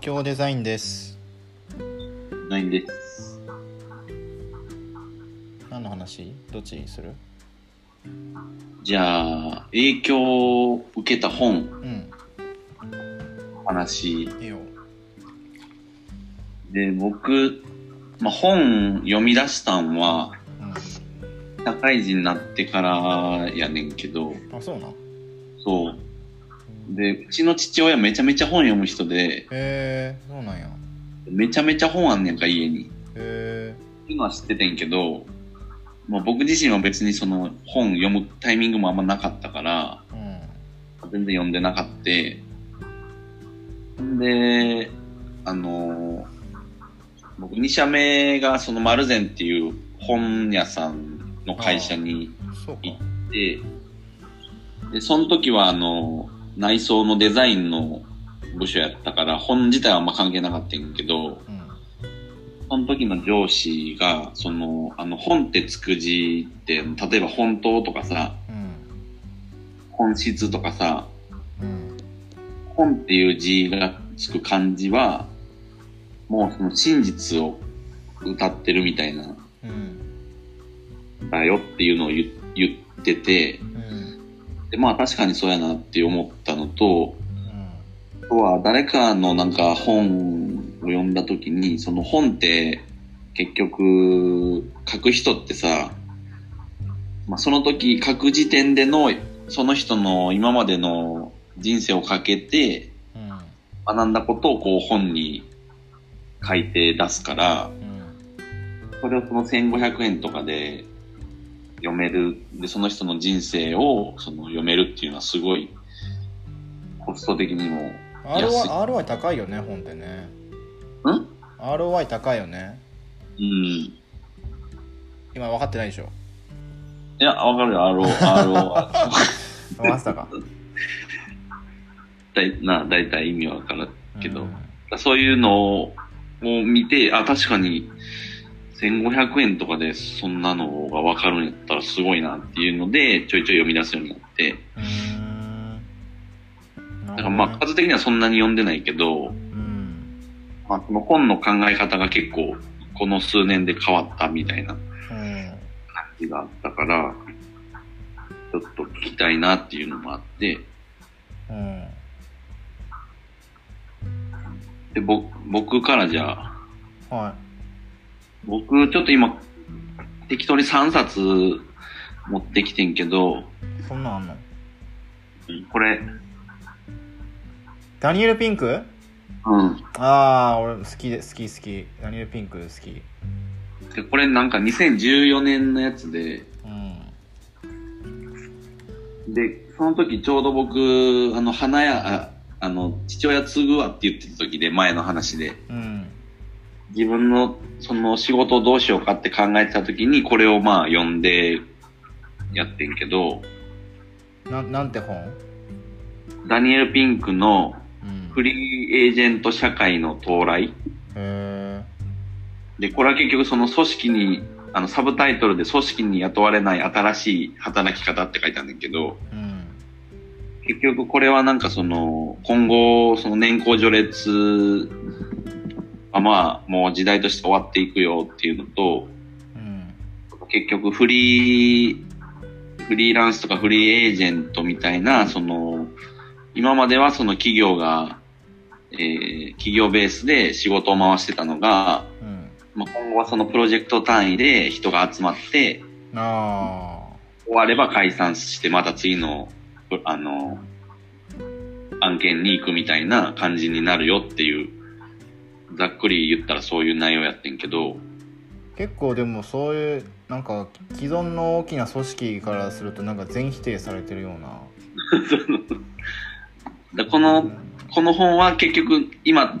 京デザインです。ないんです。何の話？どっちにする？じゃあ、影響を受けた本、うん。話。いいよ。で、僕、まあ、本読み出したんは、う社会人になってからやねんけど、んあそうなん？そう。で、うちの父親めちゃめちゃ本読む人で、へえそうなんやめちゃめちゃ本あんねんか、家に。へっていうのは知っててんけど、まあ、僕自身は別にその本読むタイミングもあんまなかったから、えうん全然読んでなかった。で、あの、僕2社目がその丸善っていう本屋さんの会社に行って、で、その時はあの、内装のデザインの部署やったから、本自体はあんま関係なかったんやけど、うんその時の上司が、その、あの、本ってつく字って、例えば本当とかさ、うん本質とかさ、うん本っていう字がつく漢字は、もうその真実を歌ってるみたいな、だよっていうのを言ってて、うん、まあ確かにそうやなって思ったのと、うんあとは誰かのなんか本を読んだ時に、その本って結局書く人ってさ、まあその時書く時点でのその人の今までの人生をかけてうん学んだことをこう本に書いて出すから、うん。それをその1500円とかで読める、で、その人の人生をその読めるっていうのはすごいコスト的にも ROI, ROI 高いよね本ってね。ん？ROI 高いよね。うん。今分かってないでしょ？いや、わかるよ、RO、RO は。分かってたか。だいな、だいたい意味はわかるけど、うん。そういうのを見て、あ、確かに、1500円とかでそんなのがわかるんやったらすごいなっていうので、ちょいちょい読み出すようになって、だからまあ数的にはそんなに読んでないけど、うん。まあその本の考え方が結構この数年で変わったみたいなうん。感じがあったから、ちょっと聞きたいなっていうのもあって、うん。で、ぼ僕からじゃあ、は僕、ちょっと今、適当に3冊持ってきてんけど、いそんなんあんの？これ、ダニエル・ピンク？うん。ああ俺好きで好き好き。ダニエル・ピンク好き。で、これなんか2014年のやつで、うん。で、その時ちょうど僕、あの、花屋、ああの、父親継ぐわって言ってた時で、前の話で、うん自分の、その仕事をどうしようかって考えてた時に、これをまあ読んでやってんけど、ななんて本？ダニエル・ピンクのうん。フリーエージェント社会の到来。へで、これは結局その組織に、あの、サブタイトルで組織に雇われない新しい働き方って書いてあるんだけど、えうん。結局これはなんかその、今後、その年功序列はまあ、もう時代として終わっていくよっていうのと、うん結局フリー、フリーランスとかフリーエージェントみたいな、その、今まではその企業が、えー企業ベースで仕事を回してたのが、うん。まあ、今後はそのプロジェクト単位で人が集まって、あ終われば解散してまた次の、あの、案件に行くみたいな感じになるよっていう、ざっくり言ったらそういう内容やってんけど、ー結構でもそういうなんか既存の大きな組織からするとなんか全否定されてるような。でこの、この本は結局今、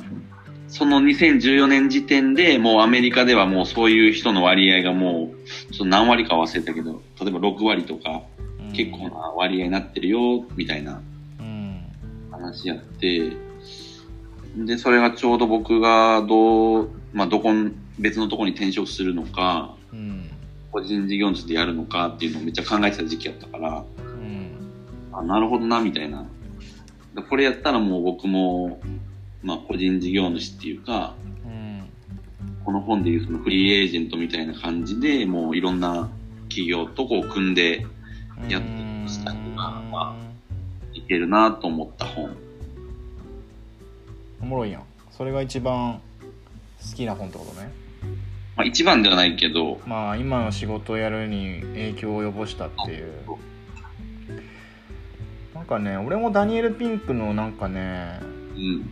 その2014年時点でもうアメリカではもうそういう人の割合がもう、ちょっと何割か忘れたけど、例えば6割とかうん。結構な割合になってるよ、みたいなうん。話やって、で、それがちょうど僕がどう、まあ、どこん、別のところに転職するのか、うん個人事業主でやるのかっていうのをめっちゃ考えてた時期やったから、うんあ、なるほどな、みたいな。でこれやったらもう僕も、まあ個人事業主っていうか、うんこの本でいうそのフリーエージェントみたいな感じで、もういろんな企業とこう組んでやってるスタイルがまいけるなと思った本。おもろいやんそれが一番好きな本ってことねまあ一番ではないけど、まあ今の仕事をやるに影響を及ぼしたっていうなんかね俺もダニエル・ピンクのなんかねうん。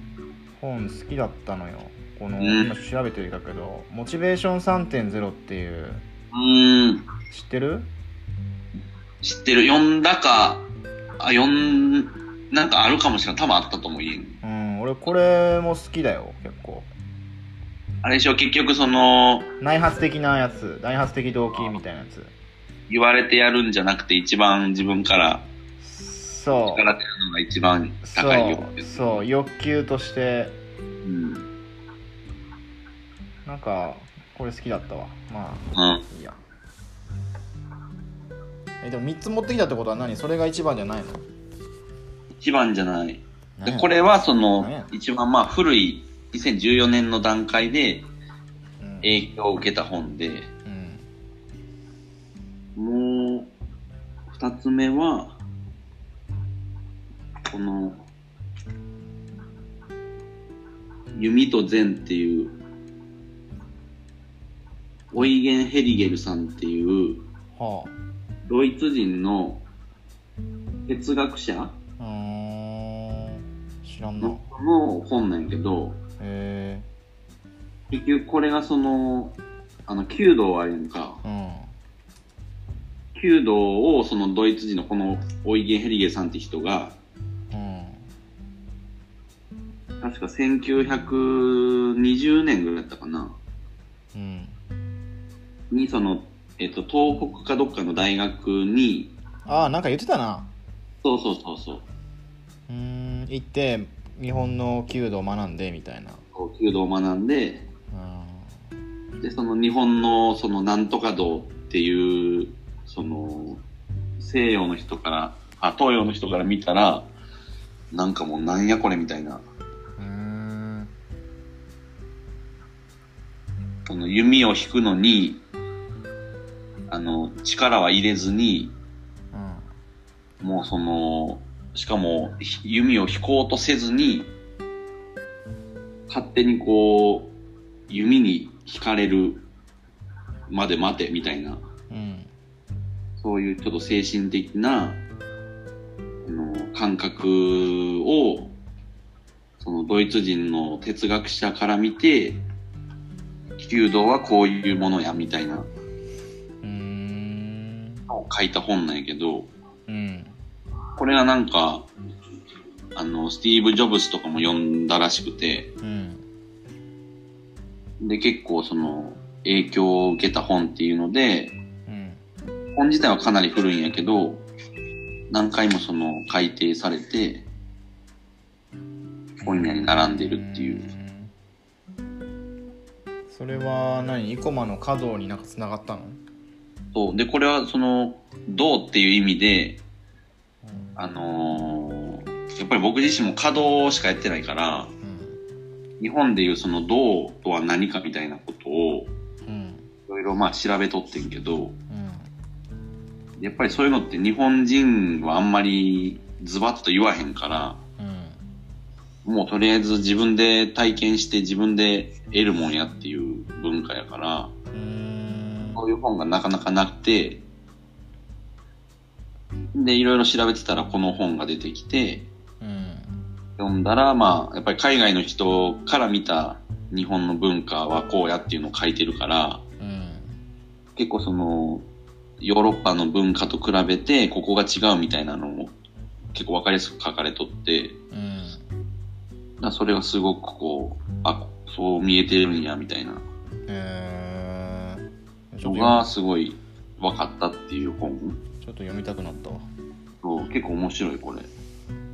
本好きだったのよこの、うん今調べてるけど「モチベーション3.0」っていううーん。知ってる？知ってる。読んだか、あ、読ん、なんかあるかもしれない。多分あったと思う、家に。うん俺これも好きだよ結構。あれでしょ、結局その、内発的なやつ内発的動機みたいなやつ。言われてやるんじゃなくて一番自分からそう。力出るのが一番高いよ。そうそう欲求として。うん。なんかこれ好きだったわ。まあうん。いいや。えでも3つ持ってきたってことは何？それが一番じゃないの？一番じゃない。で、これはそ何のや、一番まあ古い2014年の段階でうん。影響を受けた本で、うん。もう、二つ目は、この、弓と禅っていう、オイゲン・ヘリゲルさんっていう、はドイツ人の哲学者知らんな。のの本なんやけど、へ結局これがその、あの、弓道あるやんか。え弓道をそのドイツ人のこのオイゲン・ヘリゲルさんって人が、うんうん確か1920年ぐらいだったかな。うん。に、その、えっと、東北かどっかの大学に、ああなんか言ってたな。そうそうそうそう、行って日本の弓道を学んでみたいな。弓道を学んで、うん。で、その日本のそのなんとか道っていう、その、西洋の人から、あ、東洋の人から見たら、なんかもうなんやこれみたいな。その弓を引くのに、あの、力は入れずに、うん。もうその、しかもひ弓を引こうとせずに、勝手にこう、弓に引かれるまで待てみたいな、うん。そういうちょっと精神的な、あの、感覚を、そのドイツ人の哲学者から見て、弓道はこういうものや、みたいな。うーん。書いた本なんやけど、うんこれがなんか、あの、スティーブ・ジョブスとかも読んだらしくて、うん。で、結構その、影響を受けた本っていうので、うん。本自体はかなり古いんやけど、何回もその、改訂されて、本屋に並んでるっていう。それは何？生駒の華道になんかつながったの？そう。で、これはその、道っていう意味で、あのーやっぱり僕自身も稼働しかやってないから、うん。日本でいうその道とは何かみたいなことを、うん。いろいろまあ調べとってんけど、うん。やっぱりそういうのって日本人はあんまりズバッと言わへんから、うん。もうとりあえず自分で体験して自分で得るもんやっていう文化やから、そういう本がなかなかなくて、で、いろいろ調べてたらこの本が出てきて、うん。読んだら、まあ、やっぱり海外の人から見た日本の文化はこうやっていうのを書いてるから、うん。結構その、ヨーロッパの文化と比べて、ここが違うみたいなのも結構わかりやすく書かれとって、うん。だそれがすごくこう、あ、そう見えてるんや、みたいな。えー、のがすごい分かったっていう本。ちょっと読みたくなったわ。そう結構面白い、これ。う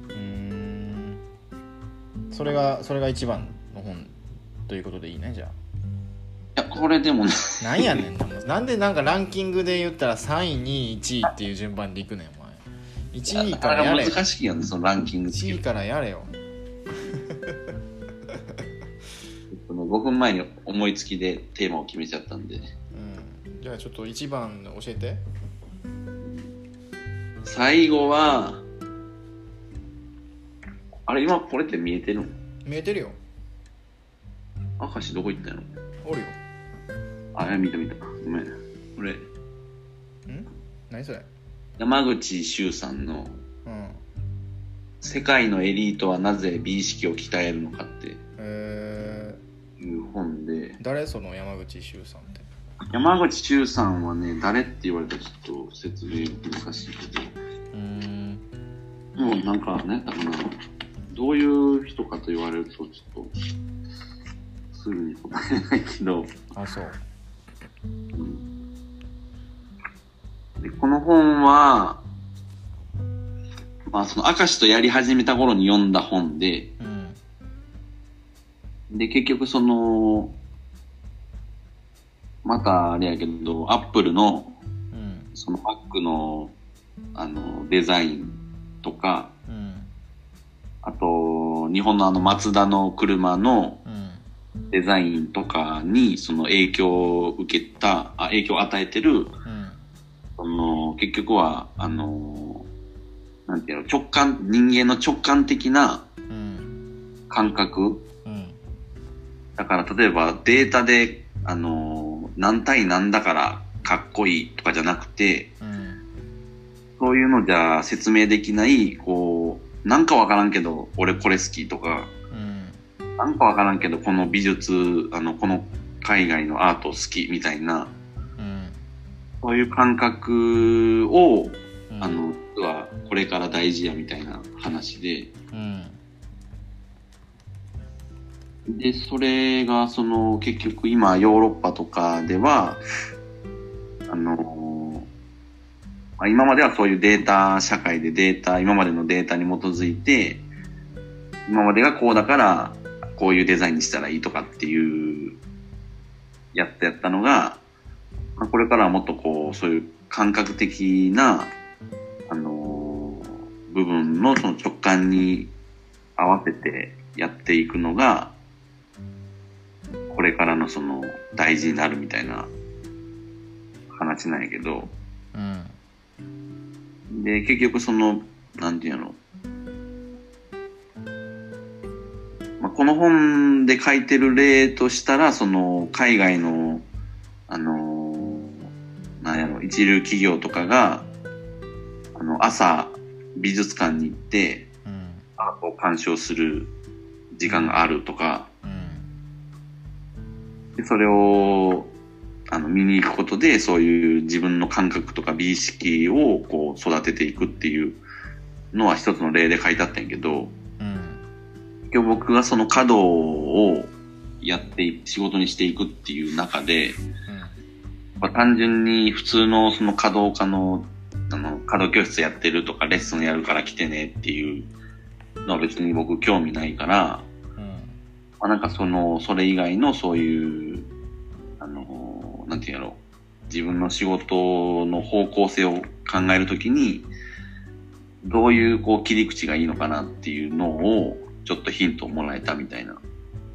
ーん。それがそれが一番の本ということでいいねじゃあ。いや、これでもね、なんやねんなんでなんかランキングで言ったら3位2位1位っていう順番でいくねんお前。1位からやれ。難しいやんね、そのランキングって。1位。からやれよ。5分前に思いつきでテーマを決めちゃったんで。うん。じゃあちょっと1番教えて最後は、あれ、今これって見えてるの？見えてるよ。明石どこ行ったの？おるよ。あ、いや見た見た。ごめん。これ、ん？何それ？山口周さんのうん。世界のエリートはなぜ美意識を鍛えるのかってえいう本で。ー、、誰？その山口周さんって。山口周さんはね、誰って言われたらちょっと説明難しいけど、もうなんか、ね、だかな、どういう人かと言われるとちょっと、すぐに答えないけど、あそう。でこの本は、まあその明石とやり始めた頃に読んだ本で、うん。で、結局その、またあれやけど、アップルの、うん。その Mac の、あの、デザインとか、うん。あと、日本のあの、マツダの車のうん。デザインとかに、その影響を受けた、あ影響を与えてる、うん。その、結局は、あの、なんていうの、直感、人間の直感的なうん。感覚。うん。だから例えばデータで、あの、何対何だからかっこいいとかじゃなくて、うんそういうのじゃ説明できない、こう、なんかわからんけど、俺これ好きとか、うん。なんかわからんけど、この美術、あの、この海外のアート好きみたいな、うん。そういう感覚を、うん。あの、実はこれから大事やみたいな話で、うん。で、それが、その、結局今、ヨーロッパとかでは、あの、まあ今まではそういうデータ社会でデータ、今までのデータに基づいて、今までがこうだから、こういうデザインにしたらいいとかっていう、やったやったのが、まあこれからはもっとこう、そういう感覚的な、あの、部分のその直感に合わせてやっていくのが、これからのその大事になるみたいな話なんやけど、うん。で、結局その、なんていうの、まあ、この本で書いてる例としたら、その、海外の、あのーなんやろ、一流企業とかが、あの、朝、美術館に行って、うん。アートを鑑賞する時間があるとか、うん。でそれを、あの、見に行くことで、そういう自分の感覚とか美意識をこう育てていくっていうのは一つの例で書いてあったんやけど、うん今日僕がその稼働をやってい、仕事にしていくっていう中で、まあ、単純に普通のその稼働家の、あの、稼働教室やってるとかレッスンやるから来てねっていうのは別に僕興味ないから、うん。まあ、なんかその、それ以外のそういう、あの、なんていうんやろ自分の仕事の方向性を考えるときに、どういうこう切り口がいいのかなっていうのを、ちょっとヒントをもらえたみたいな、う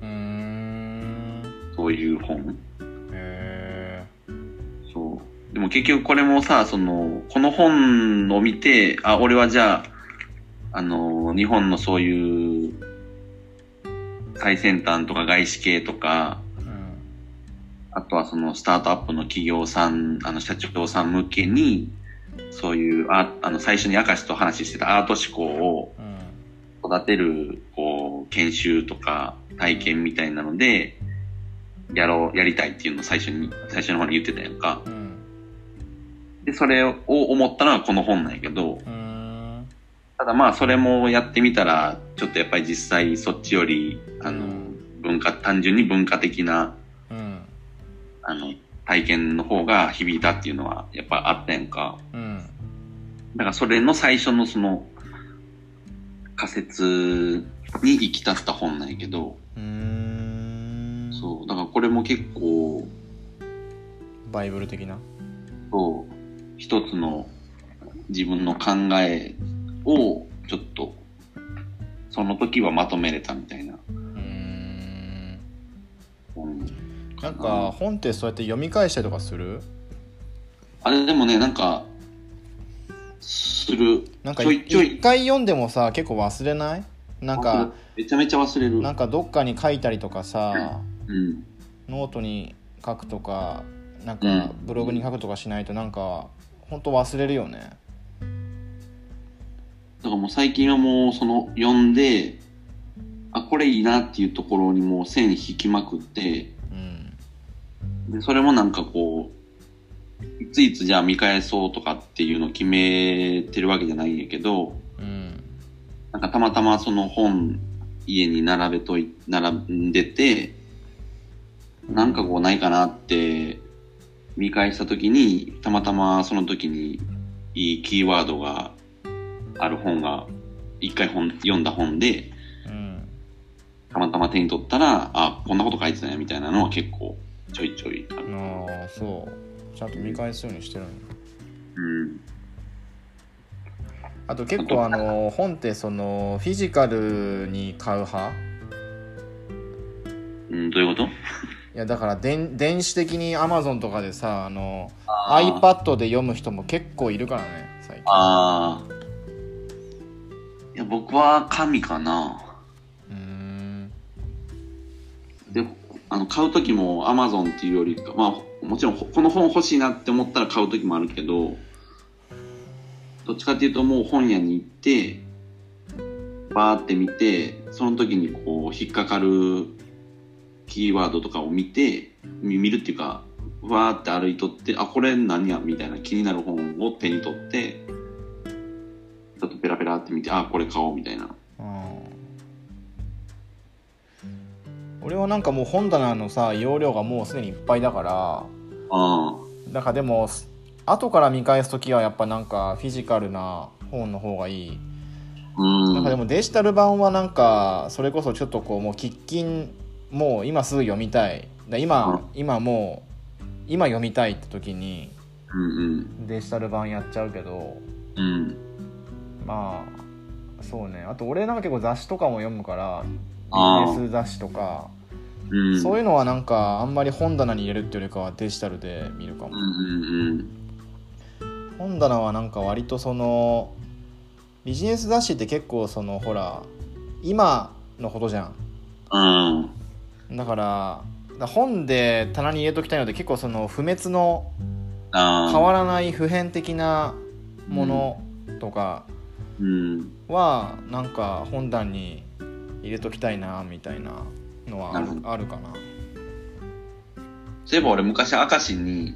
ーんそういう本。へそう。でも結局これもさ、その、この本を見て、あ、俺はじゃあ、あの、日本のそういう、最先端とか外資系とか、あとはそのスタートアップの企業さん、あの社長さん向けに、そういう、ああの、最初に明石と話してたアート思考をうん育てる、こう、研修とか体験みたいなので、やろう、やりたいっていうのを最初に、最初の方に言ってたやんか。うん。で、それを思ったのがこの本なんやけど、うーん。ただまあそれもやってみたら、ちょっとやっぱり実際そっちより、あの、うん。文化、単純に文化的な、うんあの、体験の方が響いたっていうのはやっぱあったやんか。うん。だからそれの最初のその仮説に行き立った本なんやけど、うーん。そう、だからこれも結構、バイブル的な？そう、一つの自分の考えをちょっと、その時はまとめれたみたいななんか本ってそうやって読み返したりとかする？あれでもね、なんか、する。なんか。一回読んでもさ結構忘れない？なんかめちゃめちゃ忘れる。なんかどっかに書いたりとかさうん。ノートに書くとかなんかうんブログに書くとかしないとなんか本当忘れるよねだからもう最近はもうその読んで、あ、これいいなっていうところにもう線引きまくって、うんで、それもなんかこう、いついつじゃあ見返そうとかっていうのを決めてるわけじゃないんやけど、うん。なんかたまたまその本家に並べとい、並んでて、なんかこうないかなって見返した時に、たまたまその時にいいキーワードがある本が、一回本読んだ本で、うん。たまたま手に取ったら、あ、こんなこと書いてたねみたいなのは結構ちょいちょいある。ああそうちゃんと見返すようにしてるんやうん。あと結構あの本ってそのフィジカルに買う派？うん、どういうこと？いやだから電電子的に Amazon とかでさあのあー iPad で読む人も結構いるからね最近ああ。いや、僕は紙かな。あの、買うときも Amazon っていうよりか、まあ、もちろんこの本欲しいなって思ったら買うときもあるけど、どっちかっていうともう本屋に行って、バーって見て、その時にこう、引っかかるキーワードとかを見て、見るっていうか、わーって歩いとって、あ、これ何やみたいな気になる本を手に取って、ちょっとペラペラって見て、あ、これ買おうみたいな。俺はなんかもう本棚のさ容量がもうすでにいっぱいだからああ。だからでも後から見返す時はやっぱなんかフィジカルな本の方がいいうん。なんかでもデジタル版はなんかそれこそちょっとこうもう喫緊もう今すぐ読みたいだ今今もう今読みたいって時にうんデジタル版やっちゃうけどうん。うん。まあそうねあと俺なんか結構雑誌とかも読むからあービジネス雑誌とかうん。そういうのはなんかあんまり本棚に入れるっていうよりかはデジタルで見るかも本棚はなんか割とそのビジネス雑誌って結構そのほら今のことじゃんうん。うん。だからだ本で棚に入れときたいので結構その不滅の。変わらない普遍的なものとかうん。はなんか本棚に入れときたいなみたいなのはあるかな。そういえば俺昔明石に、ん？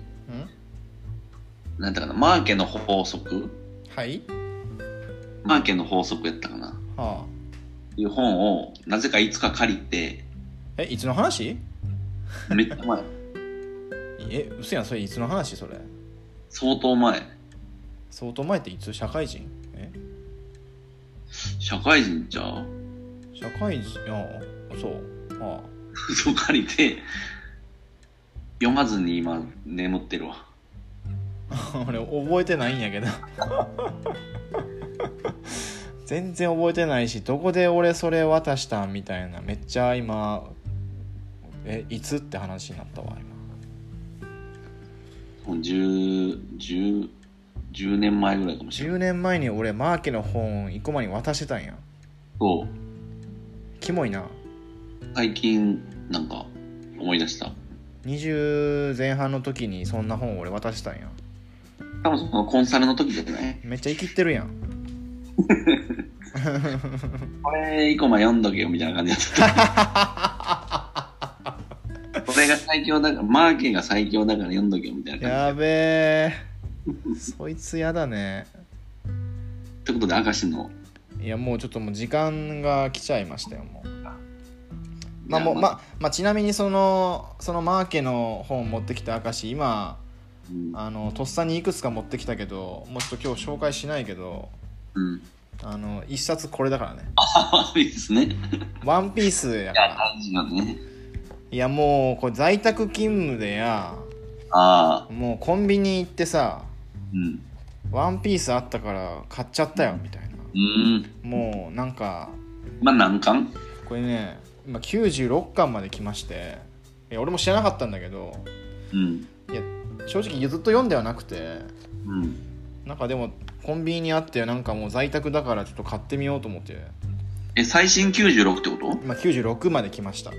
なんだかな、マーケの法則？はい。マーケの法則やったかな。はあ。いう本を、なぜかいつか借りて、えいつの話？めっちゃ前。え嘘やんそれいつの話？それ。相当前。相当前っていつ？社会人？え？社会人ちゃう？社会人？あそうはそう借りて、読まずに今眠ってるわ。あ 俺覚えてないんやけど 全然覚えてないしどこで俺それ渡したんみたいなめっちゃ今えいつって話になったわもう10、10、10年前ぐらいかもしれ今ない。10年前に俺マーケの本生駒に渡してたんやそう。キモいな最近、なんか、思い出した？20前半の時にそんな本俺渡したんや多分そのコンサルの時じゃない？めっちゃ生きってるやん これ、一個前読んどけよみたいな感じだった。これが最強だから、マーケが最強だから読んどけよみたいな感やべえそいつやだねじ。ってことで、明石の。いやもうちょっともう時間が来ちゃいましたよもうまあいやもうままあちなみにそのそのマーケの本持ってきた証今うん。あのとっさにいくつか持ってきたけどもうちょっと今日紹介しないけどうん。あの一冊これだからね あ、いいですね。いワンピースやかや、ら大事よね。いやもうこれ在宅勤務でやああ、もうコンビニ行ってさうん。ワンピースあったから買っちゃったよみたいなうん。もうなんかまあ、何巻これね今96巻まで来ましていや俺も知らなかったんだけどうん。正直ずっと読んではなくてうん。なんかでもコンビニにあってなんかもう在宅だからちょっと買ってみようと思って。え、最新96ってこと？今96まで来ました。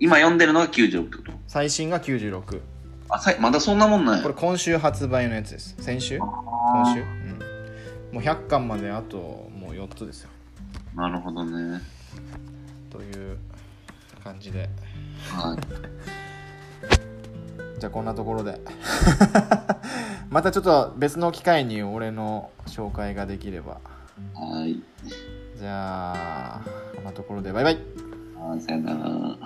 今読んでるのが96ってこと？最新が96あ、さいまだそんなもんなんや。これ今週発売のやつです。先週？今あ週、うん、もう100巻まであともう4つですよ。ーなるほどね。という感じではい。じゃあこんなところで またちょっと別の機会に俺の紹介ができればはい。じゃあこんなところでバイバイはい、さよなら。